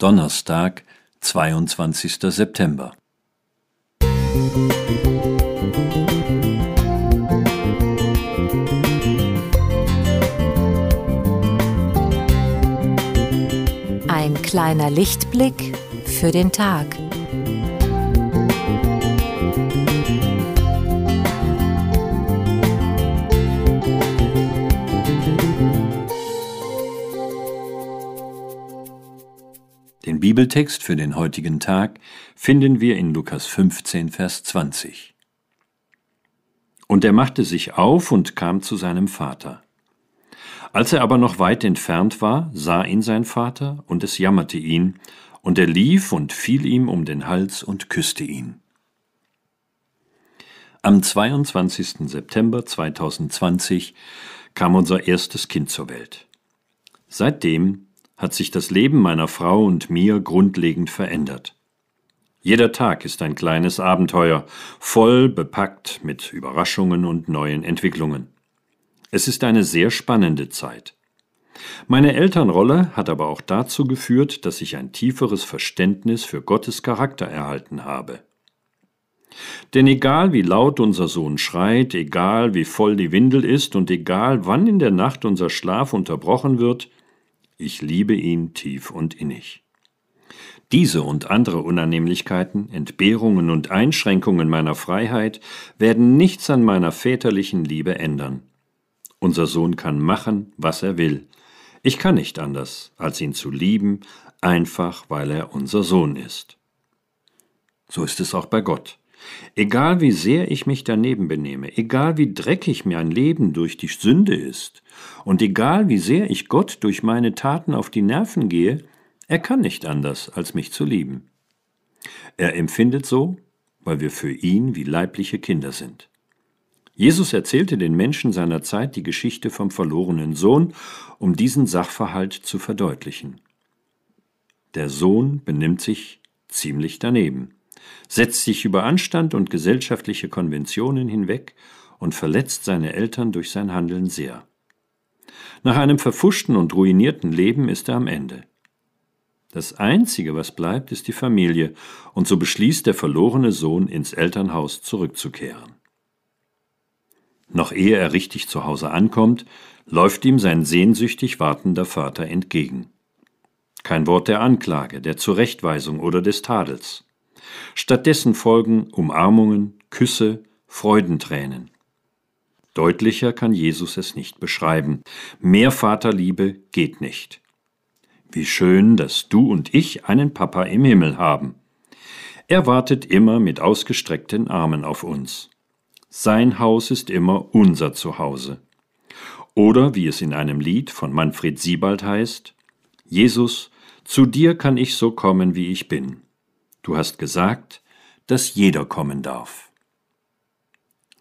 Donnerstag, 22. September. Ein kleiner Lichtblick für den Tag. Den Bibeltext für den heutigen Tag finden wir in Lukas 15, Vers 20. Und er machte sich auf und kam zu seinem Vater. Als er aber noch weit entfernt war, sah ihn sein Vater, und es jammerte ihn, und er lief und fiel ihm um den Hals und küsste ihn. Am 22. September 2020 kam unser erstes Kind zur Welt. Seitdem hat sich das Leben meiner Frau und mir grundlegend verändert. Jeder Tag ist ein kleines Abenteuer, voll bepackt mit Überraschungen und neuen Entwicklungen. Es ist eine sehr spannende Zeit. Meine Elternrolle hat aber auch dazu geführt, dass ich ein tieferes Verständnis für Gottes Charakter erhalten habe. Denn egal wie laut unser Sohn schreit, egal wie voll die Windel ist und egal wann in der Nacht unser Schlaf unterbrochen wird, ich liebe ihn tief und innig. Diese und andere Unannehmlichkeiten, Entbehrungen und Einschränkungen meiner Freiheit werden nichts an meiner väterlichen Liebe ändern. Unser Sohn kann machen, was er will. Ich kann nicht anders, als ihn zu lieben, einfach weil er unser Sohn ist. So ist es auch bei Gott. Egal wie sehr ich mich daneben benehme, egal wie dreckig mir ein Leben durch die Sünde ist, und egal wie sehr ich Gott durch meine Taten auf die Nerven gehe, er kann nicht anders, als mich zu lieben. Er empfindet so, weil wir für ihn wie leibliche Kinder sind. Jesus erzählte den Menschen seiner Zeit die Geschichte vom verlorenen Sohn, um diesen Sachverhalt zu verdeutlichen. Der Sohn benimmt sich ziemlich daneben setzt sich über Anstand und gesellschaftliche Konventionen hinweg und verletzt seine Eltern durch sein Handeln sehr. Nach einem verfuschten und ruinierten Leben ist er am Ende. Das Einzige, was bleibt, ist die Familie, und so beschließt der verlorene Sohn, ins Elternhaus zurückzukehren. Noch ehe er richtig zu Hause ankommt, läuft ihm sein sehnsüchtig wartender Vater entgegen. Kein Wort der Anklage, der Zurechtweisung oder des Tadels. Stattdessen folgen Umarmungen, Küsse, Freudentränen. Deutlicher kann Jesus es nicht beschreiben. Mehr Vaterliebe geht nicht. Wie schön, dass du und ich einen Papa im Himmel haben. Er wartet immer mit ausgestreckten Armen auf uns. Sein Haus ist immer unser Zuhause. Oder wie es in einem Lied von Manfred Siebald heißt, Jesus, zu dir kann ich so kommen, wie ich bin. Du hast gesagt, dass jeder kommen darf.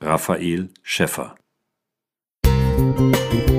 Raphael Schäffer Musik